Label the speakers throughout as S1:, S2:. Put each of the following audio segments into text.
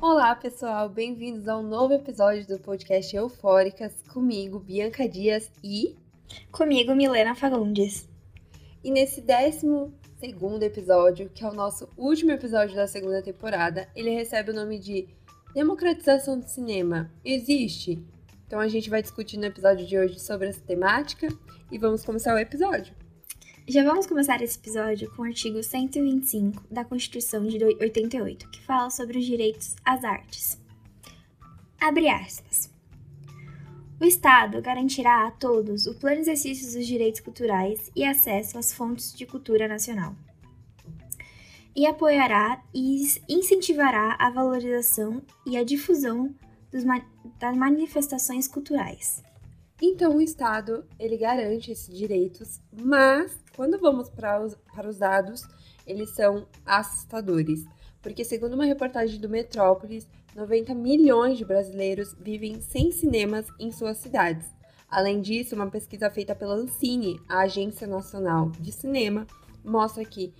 S1: Olá, pessoal, bem-vindos a um novo episódio do podcast Eufóricas, comigo, Bianca Dias e.
S2: Comigo, Milena Fagundes.
S1: E nesse décimo segundo episódio, que é o nosso último episódio da segunda temporada, ele recebe o nome de Democratização do Cinema. Existe? Então a gente vai discutir no episódio de hoje sobre essa temática e vamos começar o episódio.
S2: Já vamos começar esse episódio com o artigo 125 da Constituição de 88, que fala sobre os direitos às artes. Abre aspas. O Estado garantirá a todos o pleno exercício dos direitos culturais e acesso às fontes de cultura nacional. E apoiará e incentivará a valorização e a difusão ma das manifestações culturais.
S1: Então o Estado ele garante esses direitos, mas quando vamos para os, para os dados, eles são assustadores, porque segundo uma reportagem do Metrópolis, 90 milhões de brasileiros vivem sem cinemas em suas cidades. Além disso, uma pesquisa feita pela Ancine, a Agência Nacional de Cinema, mostra que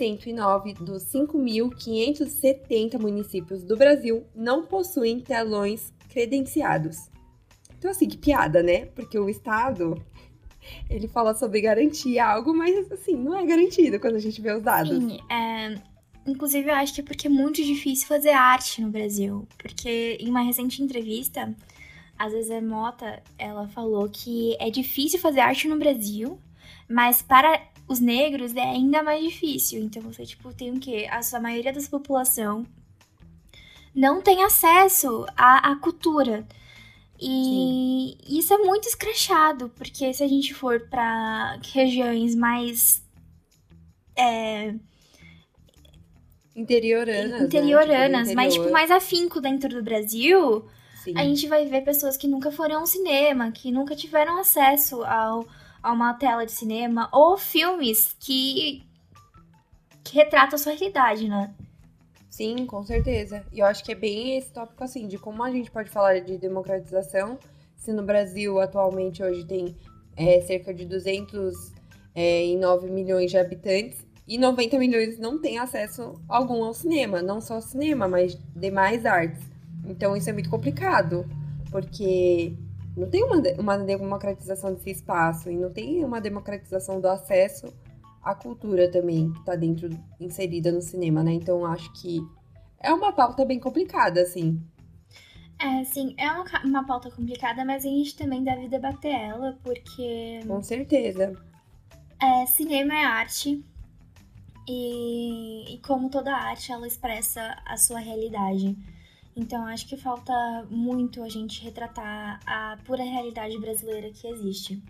S1: 5.109 dos 5.570 municípios do Brasil não possuem telões credenciados. Então, assim, que piada, né? Porque o Estado, ele fala sobre garantir algo, mas, assim, não é garantido quando a gente vê os dados.
S2: Sim, é... Inclusive, eu acho que é porque é muito difícil fazer arte no Brasil. Porque em uma recente entrevista, a Zezé Mota, ela falou que é difícil fazer arte no Brasil, mas para os negros é ainda mais difícil. Então, você, tipo, tem o quê? A sua maioria da população não tem acesso à, à cultura. E Sim. isso é muito escrachado, porque se a gente for para regiões mais. É,
S1: interioranas.
S2: Interioranas, né? tipo, mas tipo mais afinco dentro do Brasil, Sim. a gente vai ver pessoas que nunca foram ao cinema, que nunca tiveram acesso ao, a uma tela de cinema, ou filmes que, que retratam a sua realidade, né?
S1: Sim, com certeza. E eu acho que é bem esse tópico assim, de como a gente pode falar de democratização, se no Brasil atualmente hoje tem é, cerca de 209 é, milhões de habitantes e 90 milhões não têm acesso algum ao cinema, não só ao cinema, mas demais artes. Então isso é muito complicado, porque não tem uma, uma democratização desse espaço e não tem uma democratização do acesso a cultura também, que está dentro, inserida no cinema, né? Então acho que é uma pauta bem complicada, assim.
S2: É, sim, é uma, uma pauta complicada, mas a gente também deve debater ela, porque.
S1: Com certeza.
S2: É, cinema é arte. E, e como toda arte, ela expressa a sua realidade. Então, acho que falta muito a gente retratar a pura realidade brasileira que existe.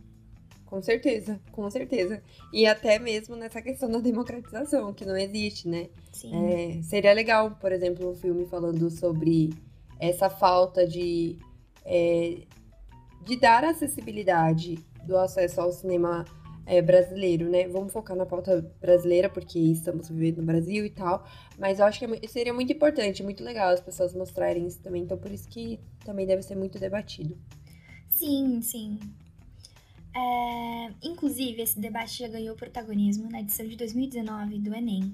S1: Com certeza, com certeza. E até mesmo nessa questão da democratização, que não existe, né?
S2: Sim.
S1: É, seria legal, por exemplo, um filme falando sobre essa falta de, é, de dar acessibilidade do acesso ao cinema é, brasileiro, né? Vamos focar na pauta brasileira, porque estamos vivendo no Brasil e tal. Mas eu acho que é seria muito importante, muito legal as pessoas mostrarem isso também. Então, por isso que também deve ser muito debatido.
S2: Sim, sim. É, inclusive, esse debate já ganhou protagonismo na edição de 2019 do Enem.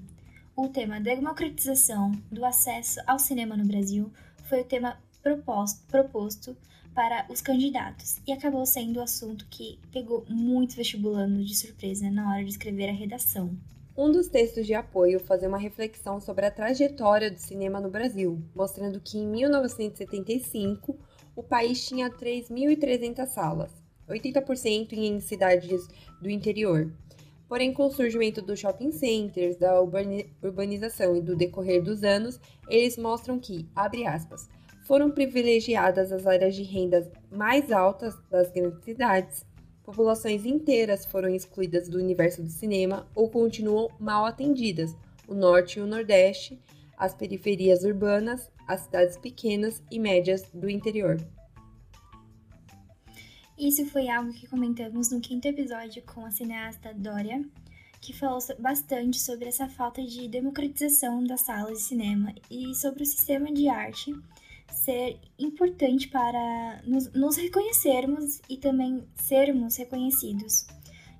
S2: O tema democratização do acesso ao cinema no Brasil foi o tema proposto, proposto para os candidatos e acabou sendo o assunto que pegou muitos vestibulandos de surpresa na hora de escrever a redação.
S1: Um dos textos de apoio fazia uma reflexão sobre a trajetória do cinema no Brasil, mostrando que em 1975 o país tinha 3.300 salas 80% em cidades do interior. Porém, com o surgimento dos shopping centers, da urbanização e do decorrer dos anos, eles mostram que, abre aspas, foram privilegiadas as áreas de rendas mais altas das grandes cidades, populações inteiras foram excluídas do universo do cinema ou continuam mal atendidas, o norte e o nordeste, as periferias urbanas, as cidades pequenas e médias do interior.
S2: Isso foi algo que comentamos no quinto episódio com a cineasta Dória, que falou bastante sobre essa falta de democratização das salas de cinema e sobre o sistema de arte ser importante para nos, nos reconhecermos e também sermos reconhecidos.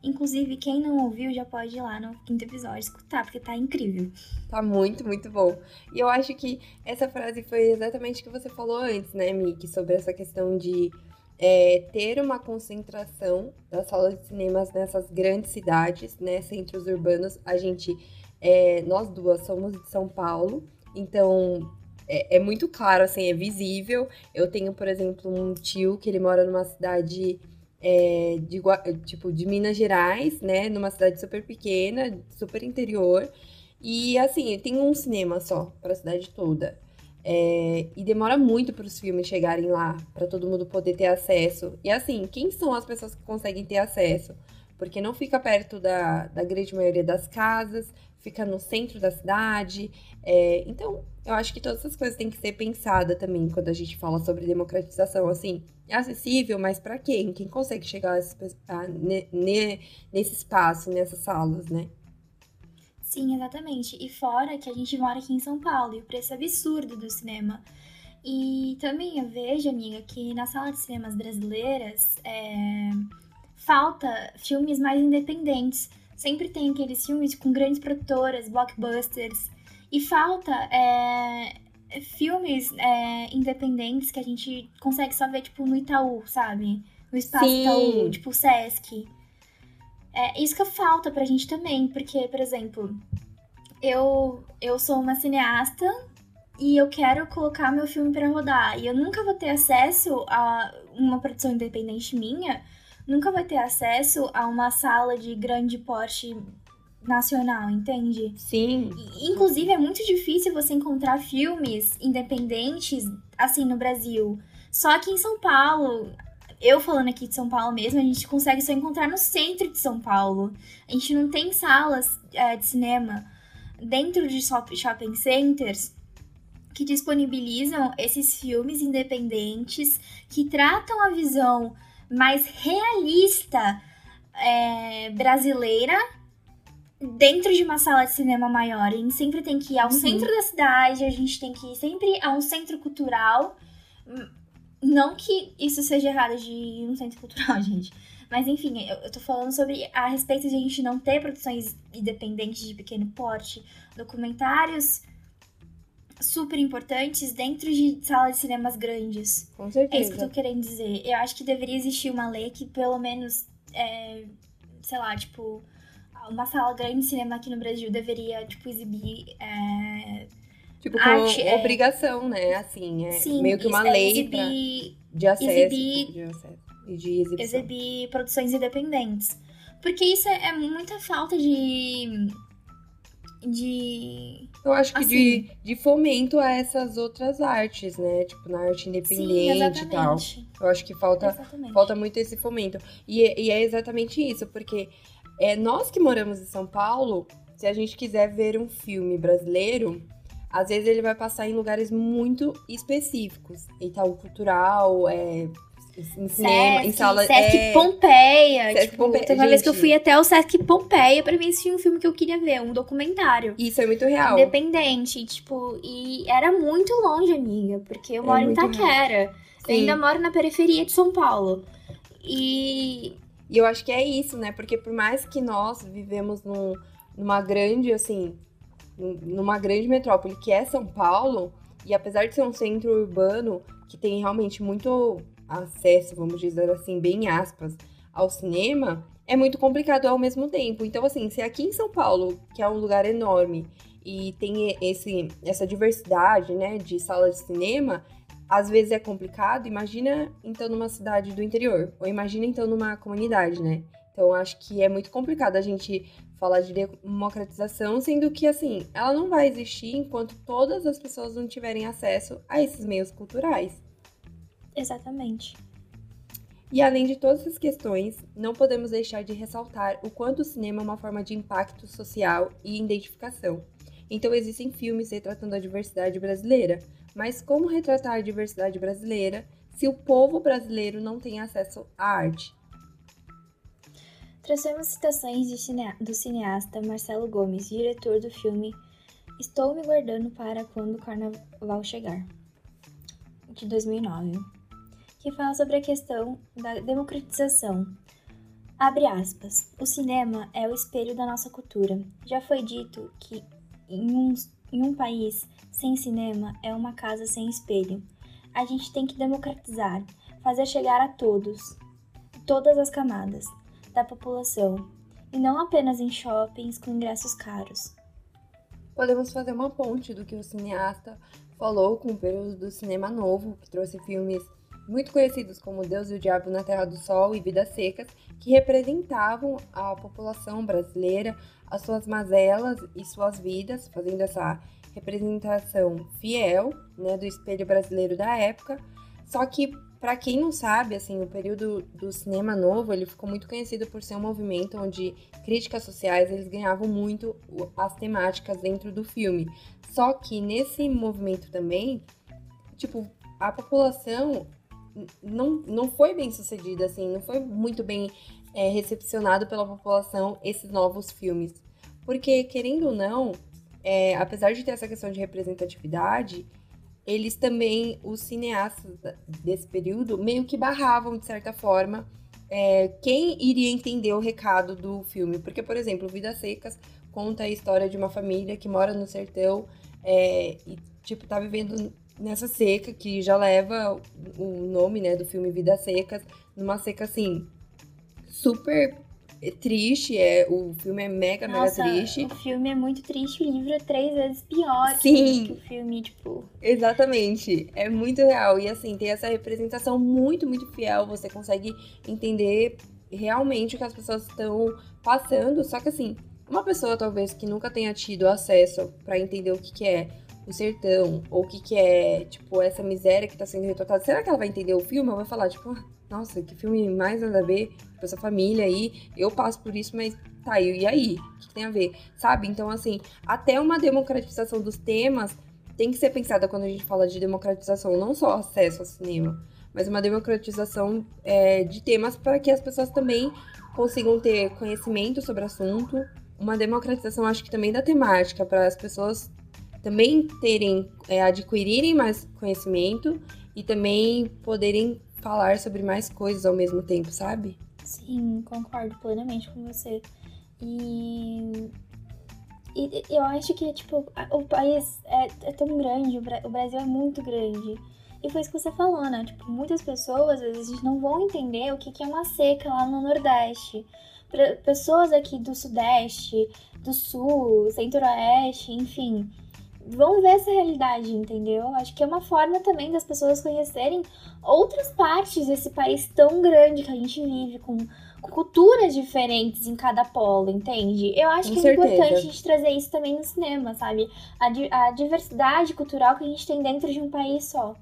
S2: Inclusive, quem não ouviu já pode ir lá no quinto episódio escutar, porque tá incrível.
S1: Tá muito, muito bom. E eu acho que essa frase foi exatamente o que você falou antes, né, Miki? Sobre essa questão de é, ter uma concentração das salas de cinemas nessas grandes cidades, né, centros urbanos. A gente, é, nós duas somos de São Paulo, então é, é, muito claro, assim, é visível. Eu tenho, por exemplo, um tio que ele mora numa cidade é, de, tipo, de Minas Gerais, né? Numa cidade super pequena, super interior. E assim, tem um cinema só para a cidade toda. É, e demora muito para os filmes chegarem lá, para todo mundo poder ter acesso. E assim, quem são as pessoas que conseguem ter acesso? Porque não fica perto da, da grande maioria das casas, fica no centro da cidade. É, então, eu acho que todas essas coisas têm que ser pensadas também quando a gente fala sobre democratização. Assim, é acessível, mas para quem? Quem consegue chegar a, a, ne, ne, nesse espaço, nessas salas, né?
S2: Sim, exatamente. E fora que a gente mora aqui em São Paulo e o preço absurdo do cinema. E também eu vejo, amiga, que na sala de cinemas brasileiras é, falta filmes mais independentes sempre tem aqueles filmes com grandes produtoras, blockbusters, e falta é, filmes é, independentes que a gente consegue só ver, tipo, no Itaú, sabe? No espaço Sim. Itaú, tipo, Sesc. É isso que falta pra gente também, porque, por exemplo, eu, eu sou uma cineasta e eu quero colocar meu filme para rodar, e eu nunca vou ter acesso a uma produção independente minha nunca vai ter acesso a uma sala de grande porte nacional, entende?
S1: Sim.
S2: inclusive, é muito difícil você encontrar filmes independentes assim no Brasil. Só que em São Paulo, eu falando aqui de São Paulo mesmo, a gente consegue só encontrar no centro de São Paulo. A gente não tem salas é, de cinema dentro de shopping centers que disponibilizam esses filmes independentes que tratam a visão mais realista é, brasileira dentro de uma sala de cinema maior. A gente sempre tem que ir ao uhum. centro da cidade, a gente tem que ir sempre a um centro cultural. Não que isso seja errado de ir um centro cultural, gente. Mas enfim, eu, eu tô falando sobre a respeito de a gente não ter produções independentes de pequeno porte, documentários super importantes dentro de salas de cinemas grandes.
S1: Com certeza.
S2: É isso que eu tô querendo dizer. Eu acho que deveria existir uma lei que pelo menos, é, sei lá, tipo, uma sala grande de cinema aqui no Brasil deveria, tipo, exibir. É,
S1: tipo, com arte, é. obrigação, é... né? Assim, é Sim, meio que uma lei
S2: exibir,
S1: pra... de acesso. Exibir, de acesso e de exibição.
S2: Exibir produções independentes. Porque isso é, é muita falta de de.
S1: Eu acho que assim, de, de fomento a essas outras artes, né? Tipo, na arte independente sim, e tal. Eu acho que falta, falta muito esse fomento. E, e é exatamente isso, porque é, nós que moramos em São Paulo, se a gente quiser ver um filme brasileiro, às vezes ele vai passar em lugares muito específicos. Itaú Cultural, é, em cinema, Sesc, em sala.
S2: Sesc é... Pompeia. Sesc tipo, Pompeia. Teve uma vez que eu fui até o Sesc Pompeia pra ver se um filme que eu queria ver, um documentário.
S1: Isso é muito real.
S2: Independente, tipo, e era muito longe, amiga, porque eu é moro em Itaquera. Eu ainda moro na periferia de São Paulo. E.
S1: E eu acho que é isso, né? Porque por mais que nós vivemos num, numa grande, assim, numa grande metrópole que é São Paulo, e apesar de ser um centro urbano que tem realmente muito acesso, vamos dizer assim, bem aspas, ao cinema, é muito complicado ao mesmo tempo. Então, assim, se aqui em São Paulo, que é um lugar enorme, e tem esse, essa diversidade, né, de salas de cinema, às vezes é complicado. Imagina, então, numa cidade do interior, ou imagina, então, numa comunidade, né? Então, acho que é muito complicado a gente falar de democratização, sendo que, assim, ela não vai existir enquanto todas as pessoas não tiverem acesso a esses meios culturais.
S2: Exatamente.
S1: E além de todas essas questões, não podemos deixar de ressaltar o quanto o cinema é uma forma de impacto social e identificação. Então existem filmes retratando a diversidade brasileira, mas como retratar a diversidade brasileira se o povo brasileiro não tem acesso à arte?
S2: Trouxemos citações do cineasta Marcelo Gomes, diretor do filme Estou me guardando para quando o carnaval chegar. de 2009, que fala sobre a questão da democratização. Abre aspas. O cinema é o espelho da nossa cultura. Já foi dito que em um, em um país sem cinema é uma casa sem espelho. A gente tem que democratizar, fazer chegar a todos, todas as camadas da população, e não apenas em shoppings com ingressos caros.
S1: Podemos fazer uma ponte do que o cineasta falou com o período do cinema novo, que trouxe filmes muito conhecidos como Deus e o Diabo na Terra do Sol e Vidas Secas, que representavam a população brasileira, as suas mazelas e suas vidas, fazendo essa representação fiel né, do espelho brasileiro da época. Só que para quem não sabe, assim, o período do cinema novo, ele ficou muito conhecido por ser um movimento onde críticas sociais, eles ganhavam muito as temáticas dentro do filme. Só que nesse movimento também, tipo, a população não, não foi bem sucedida, assim, não foi muito bem é, recepcionado pela população esses novos filmes. Porque, querendo ou não, é, apesar de ter essa questão de representatividade, eles também, os cineastas desse período, meio que barravam, de certa forma, é, quem iria entender o recado do filme. Porque, por exemplo, Vidas Secas conta a história de uma família que mora no sertão é, e, tipo, tá vivendo nessa seca que já leva o nome, né, do filme Vidas Secas, numa seca, assim, super triste, é, o filme é mega,
S2: Nossa,
S1: mega triste.
S2: O filme é muito triste, o livro é três vezes pior
S1: Sim.
S2: que o filme, tipo.
S1: Exatamente. É muito real. E assim, tem essa representação muito, muito fiel. Você consegue entender realmente o que as pessoas estão passando. Só que assim, uma pessoa talvez que nunca tenha tido acesso para entender o que, que é o sertão, ou o que, que é, tipo, essa miséria que tá sendo retratada, será que ela vai entender o filme? Ou vai falar, tipo, nossa, que filme mais nada a ver com essa família aí. Eu passo por isso, mas tá, e aí? O que tem a ver? Sabe? Então, assim, até uma democratização dos temas tem que ser pensada quando a gente fala de democratização, não só acesso ao cinema, mas uma democratização é, de temas para que as pessoas também consigam ter conhecimento sobre o assunto. Uma democratização, acho que também da temática, para as pessoas também terem, é, adquirirem mais conhecimento e também poderem falar sobre mais coisas ao mesmo tempo, sabe?
S2: Sim, concordo plenamente com você. E, e eu acho que, tipo, o país é, é tão grande, o Brasil é muito grande. E foi isso que você falou, né? Tipo, muitas pessoas, às vezes, não vão entender o que, que é uma seca lá no Nordeste. Pessoas aqui do Sudeste, do Sul, Centro-Oeste, enfim, vão ver essa realidade, entendeu? Acho que é uma forma também das pessoas conhecerem outras partes desse país tão grande que a gente vive, com, com culturas diferentes em cada polo, entende? Eu acho com que certeza. é importante a gente trazer isso também no cinema, sabe? A, a diversidade cultural que a gente tem dentro de um país só.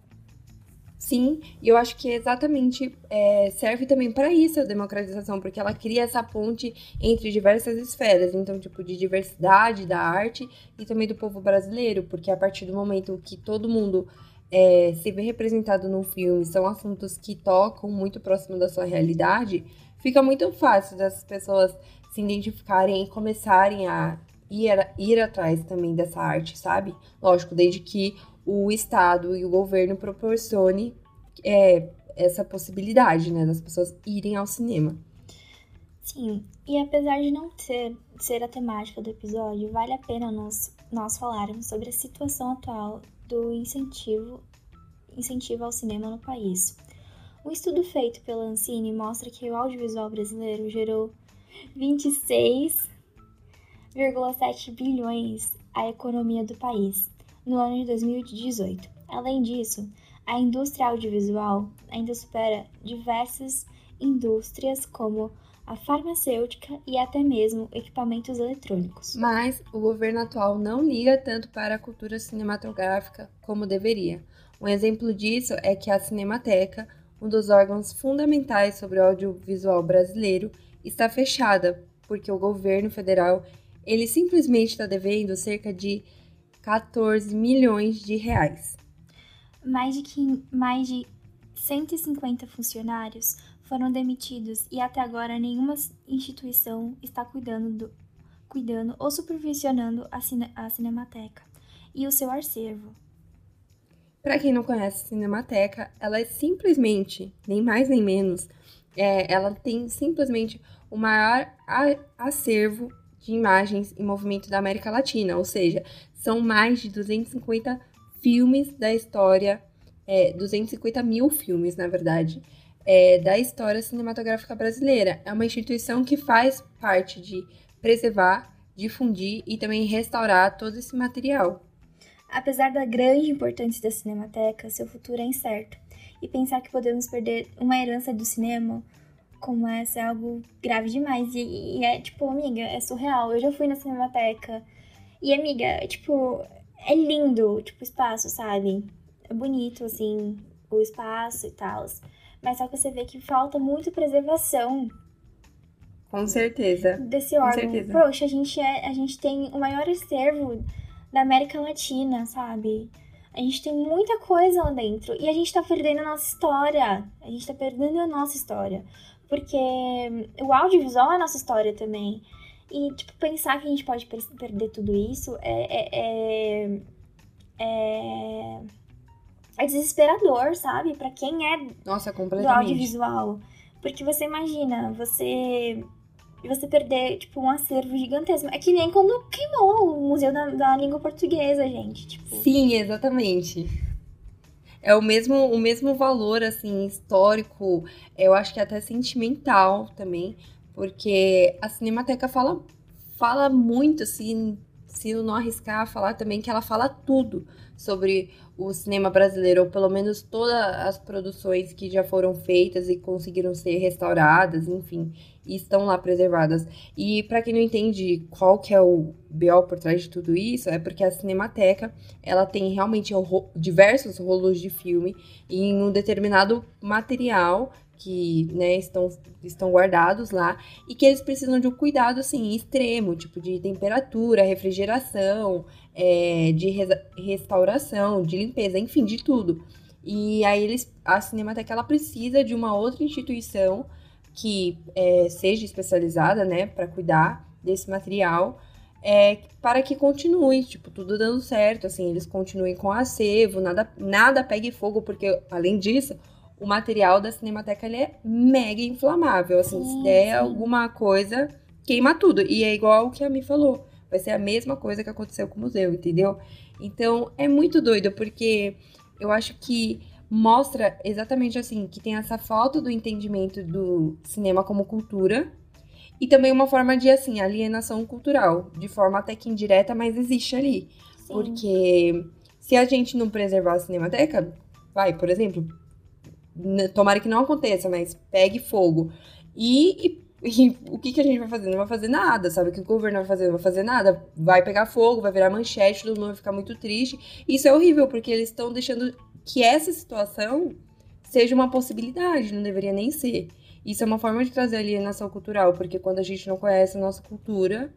S1: Sim, e eu acho que exatamente é, serve também para isso a democratização, porque ela cria essa ponte entre diversas esferas, então, tipo, de diversidade da arte e também do povo brasileiro, porque a partir do momento que todo mundo é, se vê representado num filme, são assuntos que tocam muito próximo da sua realidade, fica muito fácil das pessoas se identificarem e começarem a ir, ir atrás também dessa arte, sabe? Lógico, desde que o Estado e o governo proporcione é, essa possibilidade, né, das pessoas irem ao cinema.
S2: Sim, e apesar de não ter, ser a temática do episódio, vale a pena nós, nós falarmos sobre a situação atual do incentivo, incentivo ao cinema no país. Um estudo feito pela Ancine mostra que o audiovisual brasileiro gerou 26,7 bilhões à economia do país, no ano de 2018. Além disso, a indústria audiovisual ainda supera diversas indústrias como a farmacêutica e até mesmo equipamentos eletrônicos.
S1: Mas o governo atual não liga tanto para a cultura cinematográfica como deveria. Um exemplo disso é que a Cinemateca, um dos órgãos fundamentais sobre o audiovisual brasileiro, está fechada, porque o governo federal ele simplesmente está devendo cerca de 14 milhões de reais.
S2: Mais de, mais de 150 funcionários foram demitidos e até agora nenhuma instituição está cuidando, do, cuidando ou supervisionando a, cine, a Cinemateca e o seu acervo.
S1: Para quem não conhece a Cinemateca, ela é simplesmente, nem mais nem menos, é, ela tem simplesmente o maior acervo de imagens em movimento da América Latina, ou seja, são mais de 250 filmes da história, é, 250 mil filmes, na verdade, é, da história cinematográfica brasileira. É uma instituição que faz parte de preservar, difundir e também restaurar todo esse material.
S2: Apesar da grande importância da Cinemateca, seu futuro é incerto. E pensar que podemos perder uma herança do cinema como essa é algo grave demais. E, e é tipo, amiga, é surreal. Eu já fui na Cinemateca. E, amiga, tipo, é lindo, tipo, o espaço, sabe? É bonito, assim, o espaço e tal. Mas só que você vê que falta muito preservação.
S1: Com certeza.
S2: Desse órgão. Com certeza. Poxa, a gente, é, a gente tem o maior acervo da América Latina, sabe? A gente tem muita coisa lá dentro. E a gente tá perdendo a nossa história. A gente tá perdendo a nossa história. Porque o audiovisual é a nossa história também. E, tipo, pensar que a gente pode perder tudo isso é, é, é, é, é desesperador, sabe? para quem é
S1: Nossa,
S2: do audiovisual. Porque você imagina, você você perder, tipo, um acervo gigantesco. É que nem quando queimou o Museu da, da Língua Portuguesa, gente. Tipo...
S1: Sim, exatamente. É o mesmo, o mesmo valor, assim, histórico, eu acho que até sentimental também, porque a Cinemateca fala, fala muito, assim, se eu não arriscar falar também que ela fala tudo sobre o cinema brasileiro, ou pelo menos todas as produções que já foram feitas e conseguiram ser restauradas, enfim e estão lá preservadas. E para quem não entende qual que é o BO por trás de tudo isso, é porque a Cinemateca, ela tem realmente diversos rolos de filme em um determinado material que né, estão, estão guardados lá e que eles precisam de um cuidado assim extremo, tipo de temperatura, refrigeração, é, de restauração, de limpeza, enfim, de tudo. E aí eles, a Cinemateca ela precisa de uma outra instituição que é, seja especializada, né, para cuidar desse material, é, para que continue, tipo, tudo dando certo, assim, eles continuem com acervo, nada, nada pegue fogo, porque, além disso, o material da Cinemateca, ele é mega inflamável, assim, sim, se der sim. alguma coisa, queima tudo, e é igual o que a Mi falou, vai ser a mesma coisa que aconteceu com o museu, entendeu? Então, é muito doido, porque eu acho que mostra exatamente assim que tem essa falta do entendimento do cinema como cultura e também uma forma de assim alienação cultural, de forma até que indireta, mas existe ali. Sim. Porque se a gente não preservar a cinemateca, vai, por exemplo, tomara que não aconteça, mas pegue fogo e, e e o que, que a gente vai fazer? Não vai fazer nada, sabe? O que o governo vai fazer? Não vai fazer nada. Vai pegar fogo, vai virar manchete, todo mundo vai ficar muito triste. Isso é horrível, porque eles estão deixando que essa situação seja uma possibilidade, não deveria nem ser. Isso é uma forma de trazer alienação cultural, porque quando a gente não conhece a nossa cultura,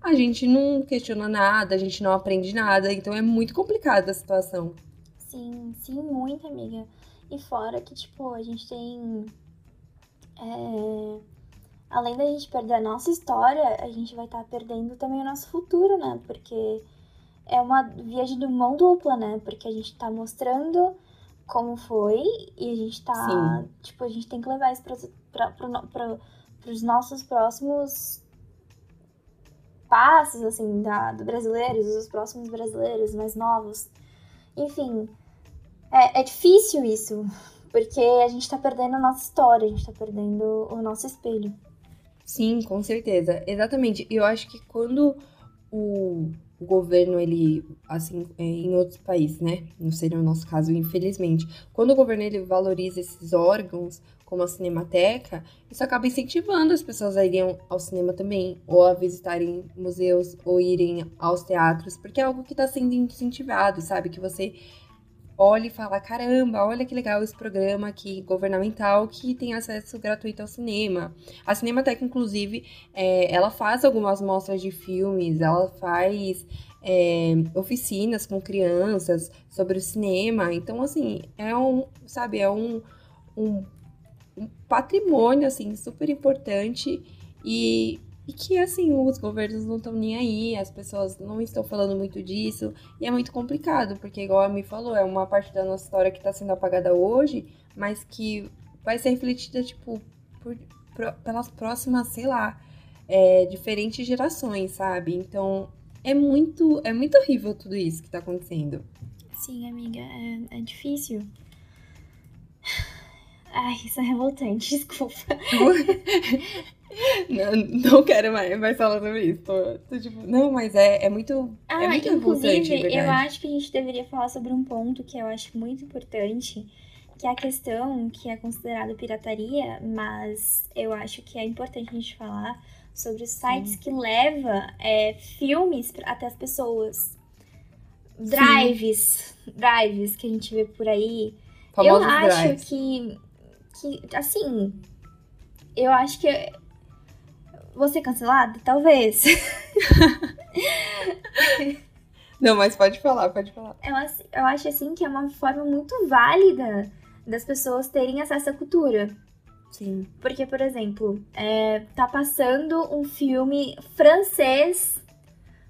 S1: a gente não questiona nada, a gente não aprende nada, então é muito complicada a situação.
S2: Sim, sim, muito, amiga. E fora que, tipo, a gente tem. É... Além da gente perder a nossa história, a gente vai estar tá perdendo também o nosso futuro, né? Porque é uma viagem de mão dupla, né? Porque a gente tá mostrando como foi e a gente tá. Sim. Tipo, a gente tem que levar isso pra, pra, pra, pra, pros nossos próximos passos, assim, da, do brasileiros, os próximos brasileiros mais novos. Enfim, é, é difícil isso, porque a gente tá perdendo a nossa história, a gente tá perdendo o nosso espelho.
S1: Sim, com certeza. Exatamente. Eu acho que quando o o governo, ele, assim, é, em outros países, né? Não seria o nosso caso, infelizmente. Quando o governo, ele valoriza esses órgãos, como a Cinemateca, isso acaba incentivando as pessoas a irem ao cinema também, ou a visitarem museus, ou irem aos teatros, porque é algo que está sendo incentivado, sabe? Que você olha e fala: caramba, olha que legal esse programa aqui governamental que tem acesso gratuito ao cinema. A Cinemateca, inclusive, é, ela faz algumas mostras de filmes, ela faz é, oficinas com crianças sobre o cinema. Então, assim, é um, sabe, é um, um, um patrimônio, assim, super importante e E que, assim, os governos não estão nem aí, as pessoas não estão falando muito disso. E é muito complicado, porque, igual a me falou, é uma parte da nossa história que está sendo apagada hoje, mas que vai ser refletida, tipo, por, por, pelas próximas, sei lá, é, diferentes gerações, sabe? Então, é muito, é muito horrível tudo isso que tá acontecendo.
S2: Sim, amiga, é, é difícil. Ai, isso é revoltante, desculpa.
S1: não, não quero mais, mais falar sobre isso. Tô, tô tipo, não, mas é, é muito. É
S2: ah,
S1: é muito
S2: inclusive, eu acho que a gente deveria falar sobre um ponto que eu acho muito importante, que é a questão que é considerada pirataria, mas eu acho que é importante a gente falar sobre os sites Sim. que levam é, filmes até as pessoas. Drives, Sim. drives que a gente vê por aí. Famosos eu acho drives. que, que, assim, eu acho que vou ser cancelada? Talvez.
S1: Não, mas pode falar, pode falar.
S2: Eu, eu acho assim que é uma forma muito válida das pessoas terem acesso à cultura.
S1: Sim.
S2: Porque, por exemplo, é, tá passando um filme francês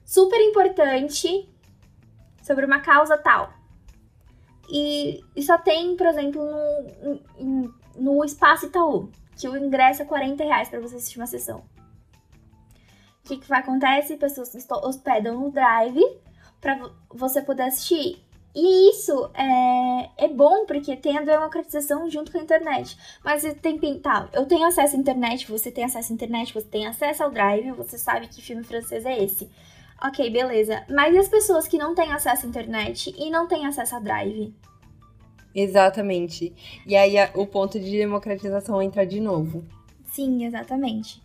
S2: super importante sobre uma causa tal. E, e só tem, por exemplo, no, no, Espaço Itaú, que o ingresso é 40 reais pra você assistir uma sessão. O que, que acontece? Pessoas hospedam no Drive para você poder assistir. E isso é, é bom porque tem a democratização junto com a internet. Mas tem tá, eu tenho acesso à internet, você tem acesso à internet, você tem acesso ao Drive, você sabe que filme francês é esse. Ok, beleza. Mas e as pessoas que não têm acesso à internet e não têm acesso a Drive?
S1: Exatamente. E aí o ponto de democratização entra de novo.
S2: Sim, exatamente.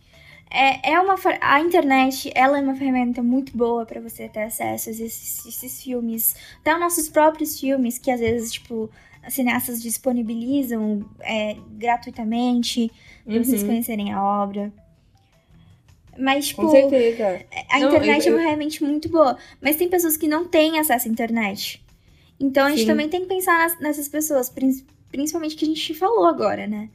S2: É, é uma a internet ela é uma ferramenta muito boa para você ter acesso a esses, esses filmes, até os nossos próprios filmes que às vezes tipo cineastas disponibilizam é, gratuitamente para uhum. vocês conhecerem a obra. Mas, tipo,
S1: Com certeza.
S2: a não, internet eu, eu... é realmente muito boa. Mas tem pessoas que não têm acesso à internet. Então a gente Sim. também tem que pensar nas, nessas pessoas, principalmente que a gente falou agora, né?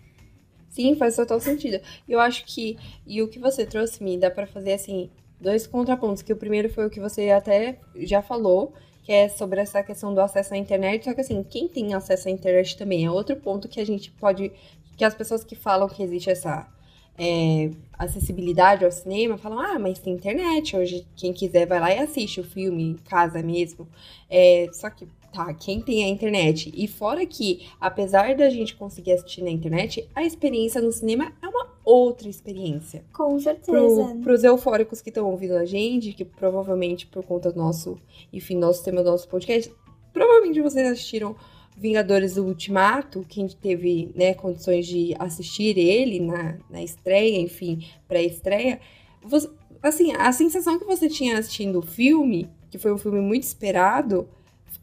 S1: Sim, faz total sentido. Eu acho que, e o que você trouxe, me dá para fazer, assim, dois contrapontos. Que o primeiro foi o que você até já falou, que é sobre essa questão do acesso à internet. Só que, assim, quem tem acesso à internet também é outro ponto que a gente pode. Que as pessoas que falam que existe essa é, acessibilidade ao cinema falam: ah, mas tem internet, hoje quem quiser vai lá e assiste o filme em casa mesmo. É, só que tá, quem tem a internet. E fora que, apesar da gente conseguir assistir na internet, a experiência no cinema é uma outra experiência.
S2: Com certeza.
S1: Pro, pros eufóricos que estão ouvindo a gente, que provavelmente por conta do nosso, enfim, nosso tema do nosso podcast, provavelmente vocês assistiram Vingadores do Ultimato, quem teve, né, condições de assistir ele na, na estreia, enfim, pré-estreia, assim, a sensação que você tinha assistindo o filme, que foi um filme muito esperado,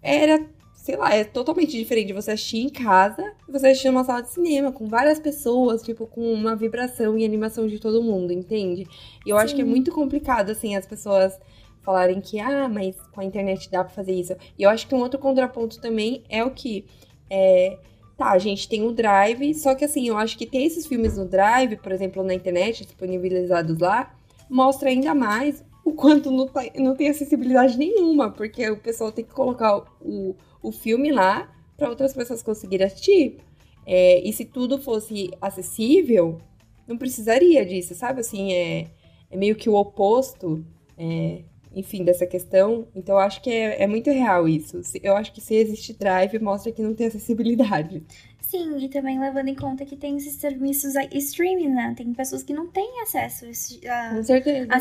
S1: era, sei lá, é totalmente diferente de você assistir em casa e você assistir numa sala de cinema, com várias pessoas, tipo, com uma vibração e animação de todo mundo, entende? E eu Sim. acho que é muito complicado, assim, as pessoas falarem que, ah, mas com a internet dá pra fazer isso. E eu acho que um outro contraponto também é o que. É, tá, a gente tem o Drive, só que assim, eu acho que ter esses filmes no Drive, por exemplo, na internet, disponibilizados lá, mostra ainda mais o quanto não, tá, não tem acessibilidade nenhuma, porque o pessoal tem que colocar o, o filme lá para outras pessoas conseguirem assistir. É, e se tudo fosse acessível, não precisaria disso, sabe? Assim, é, é meio que o oposto, é, enfim, dessa questão. Então, eu acho que é, é muito real isso. Eu acho que se existe drive, mostra que não tem acessibilidade.
S2: Sim, e também levando em conta que tem esses serviços streaming, né? Tem pessoas que não têm acesso a,
S1: Com certeza.
S2: A,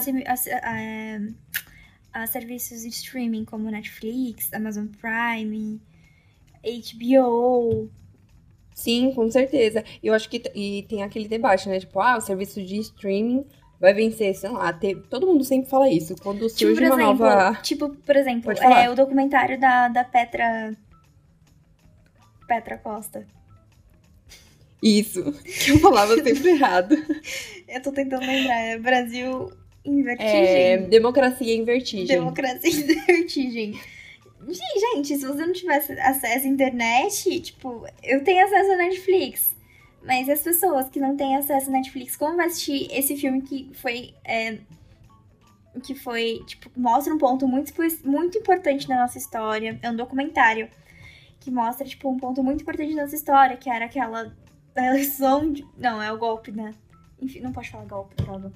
S2: a, a, serviços de streaming como Netflix, Amazon Prime, HBO.
S1: Sim, com certeza. Eu acho que e tem aquele debate, né? Tipo, ah, o serviço de streaming vai vencer, sei lá, todo mundo sempre fala isso. Quando tipo, surge tipo, uma exemplo, nova.
S2: Tipo, por exemplo, é o documentário da, da Petra. Petra Costa.
S1: Isso, que eu falava sempre errado.
S2: Eu tô tentando lembrar, é Brasil em vertigem.
S1: É, democracia em vertigem.
S2: Democracia em vertigem. Gente, se você não tivesse acesso à internet, tipo, eu tenho acesso à Netflix. Mas as pessoas que não têm acesso à Netflix, como vai assistir esse filme que foi. É, que foi, tipo, mostra um ponto muito, muito importante da nossa história. É um documentário que mostra, tipo, um ponto muito importante da nossa história, que era aquela eleição de... Não, é o golpe, né? Enfim, não pode falar golpe, droga.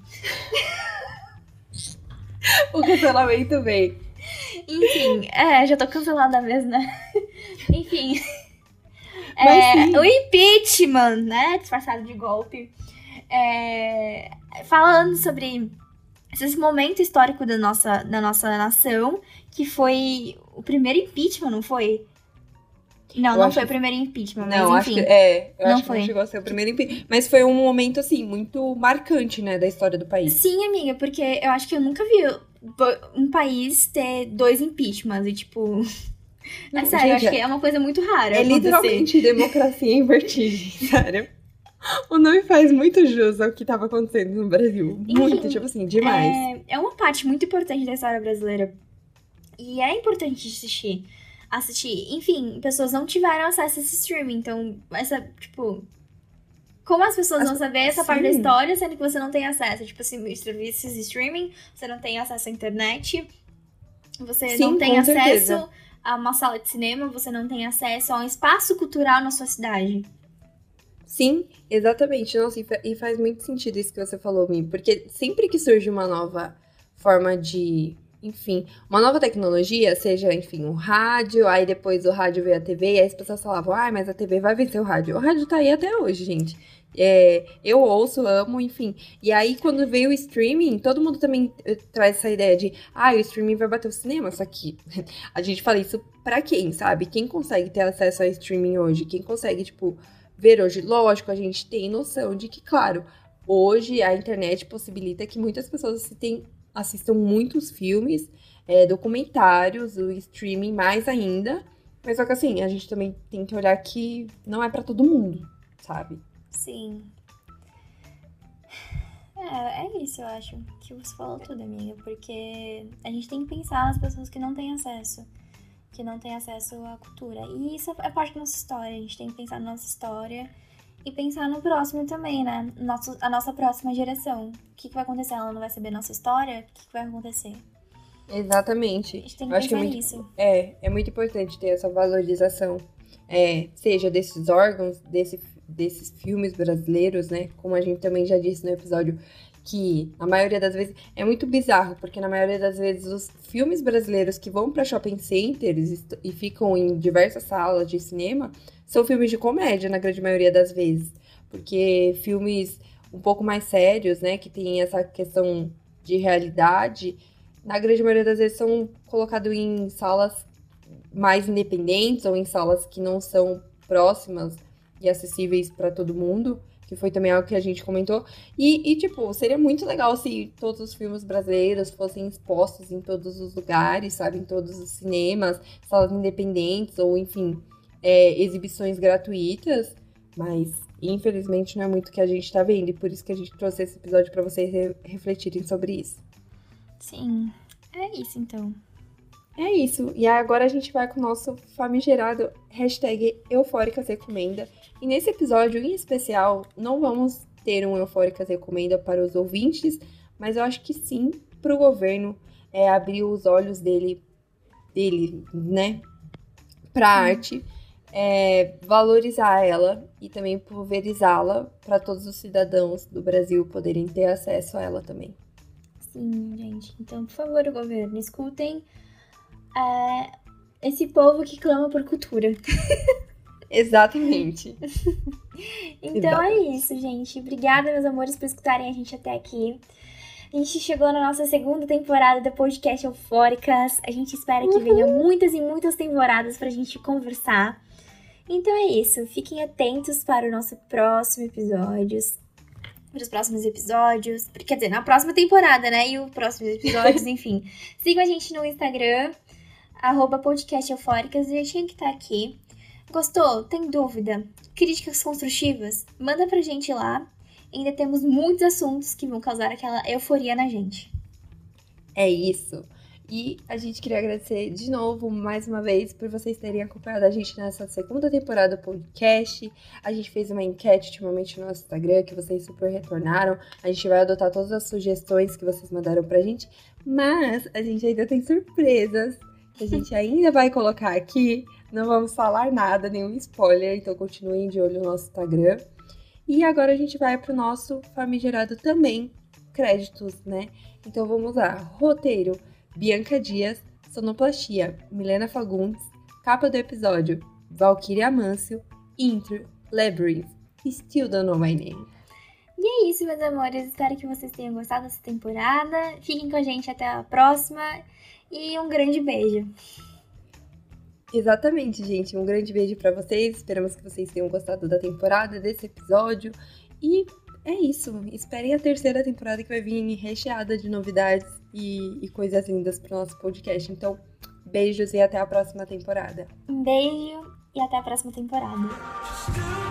S1: o cancelamento vem.
S2: Enfim, é, já tô cancelada mesmo, né? Enfim. É, o impeachment, né? Disfarçado de golpe. É, falando sobre esse momento histórico da nossa, da nossa nação, que foi o primeiro impeachment, não foi? Não, eu não foi o primeiro impeachment, mas não, enfim.
S1: Acho que, é, eu não acho foi. que não chegou a ser o primeiro impeachment. Mas foi um momento, assim, muito marcante, né, da história do país.
S2: Sim, amiga, porque eu acho que eu nunca vi um país ter dois impeachments e, tipo. Não, é sério, gente, acho que é uma coisa muito rara.
S1: É literalmente democracia em vertigem, sério. O nome faz muito jus ao que estava acontecendo no Brasil. Enfim, muito, tipo assim, demais.
S2: É, é uma parte muito importante da história brasileira. E é importante assistir. Assistir. Enfim, pessoas não tiveram acesso a esse streaming. Então, essa, tipo, como as pessoas as... vão saber essa Sim. parte da história, sendo que você não tem acesso? Tipo assim, serviços de streaming, você não tem acesso à internet, você Sim, não tem acesso certeza. A uma sala de cinema, você não tem acesso a um espaço cultural na sua cidade.
S1: Sim, exatamente. Nossa, e faz muito sentido isso que você falou, Mi, porque sempre que surge uma nova forma de enfim, uma nova tecnologia, seja, enfim, o rádio, aí depois o rádio veio a TV, e aí as pessoas falavam, ah, mas a TV vai vencer o rádio. O rádio tá aí até hoje, gente. É, eu ouço, amo, enfim. E aí, quando veio o streaming, todo mundo também eh, traz essa ideia de, ah, o streaming vai bater o cinema, só que a gente fala isso pra quem, sabe? Quem consegue ter acesso ao streaming hoje? Quem consegue, tipo, ver hoje? Lógico, a gente tem noção de que, claro, hoje a internet possibilita que muitas pessoas assistem, assistam muitos filmes, é, documentários, o streaming mais ainda. Mas só que assim, a gente também tem que olhar que não é para todo mundo, sabe?
S2: Sim. É, é isso, eu acho. Que você falou tudo, amiga. Porque a gente tem que pensar nas pessoas que não têm acesso. Que não têm acesso à cultura. E isso é parte da nossa história. A gente tem que pensar na nossa história e pensar no próximo também, né? Nosso, a nossa próxima geração. O que, que vai acontecer? Ela não vai saber nossa história? O que, que vai acontecer?
S1: Exatamente.
S2: A gente tem que Eu pensar
S1: acho que é muito,
S2: nisso.
S1: É, é muito importante ter essa valorização. É, seja desses órgãos, desse desses filmes brasileiros, né? Como a gente também já disse no episódio, que a maioria das vezes é muito bizarro, porque na maioria das vezes os filmes brasileiros que vão para shopping centers e ficam em diversas salas de cinema são filmes de comédia, na grande maioria das vezes. Porque filmes um pouco mais sérios, né, que tem essa questão de realidade, na grande maioria das vezes são colocados em salas mais independentes ou em salas que não são próximas e acessíveis para todo mundo, que foi também algo que a gente comentou. E, e, tipo, seria muito legal se todos os filmes brasileiros fossem expostos em todos os lugares, sabe? Em todos os cinemas, salas independentes, ou enfim, é, exibições gratuitas. Mas, infelizmente, não é muito o que a gente tá vendo. E por isso que a gente trouxe esse episódio para vocês re refletirem sobre isso.
S2: Sim, é isso então.
S1: É isso. E agora a gente vai com o nosso famigerado hashtag Eufóricas Recomenda. E nesse episódio em especial, não vamos ter um Eufóricas Recomenda para os ouvintes, mas eu acho que sim para o governo é, abrir os olhos dele, dele né, para a arte, é, valorizar ela e também pulverizá-la para todos os cidadãos do Brasil poderem ter acesso a ela também.
S2: Sim, gente. Então, por favor, governo, escutem é, esse povo que clama por cultura.
S1: Exatamente.
S2: então é isso, gente. Obrigada, meus amores, por escutarem a gente até aqui. A gente chegou na nossa segunda temporada do podcast Eufóricas. A gente espera que venham muitas e muitas temporadas pra gente conversar. Então é isso. Fiquem atentos para o nosso próximo episódio. Para os próximos episódios. Quer dizer, na próxima temporada, né? E os próximos episódios, enfim. Sigam a gente no Instagram, arroba podcast eufóricas, jeitinho que tá aqui. Gostou? Tem dúvida? Críticas construtivas? Manda pra gente lá. Ainda temos muitos assuntos que vão causar aquela euforia na gente.
S1: É isso. E a gente queria agradecer de novo, mais uma vez, por vocês terem acompanhado a gente nessa segunda temporada do podcast. A gente fez uma enquete ultimamente no nosso Instagram, que vocês super retornaram. A gente vai adotar todas as sugestões que vocês mandaram pra gente. Mas a gente ainda tem surpresas que a gente ainda vai colocar aqui. Não vamos falar nada, nenhum spoiler, então continuem de olho no nosso Instagram. E agora a gente vai pro nosso famigerado também créditos, né? Então vamos lá. Roteiro Bianca Dias, Sonoplastia, Milena Fagundes, capa do episódio, Valkyria Amâncio, intro, Labyrinth, Still Don't Know My Name.
S2: E é isso, meus amores. Espero que vocês tenham gostado dessa temporada. Fiquem com a gente até a próxima e um grande beijo.
S1: Exatamente, gente. Um grande beijo para vocês. Esperamos que vocês tenham gostado da temporada, desse episódio. E é isso. Esperem a terceira temporada que vai vir recheada de novidades e, e coisas lindas pro nosso podcast. Então, beijos e até a próxima temporada.
S2: Um beijo e até a próxima temporada.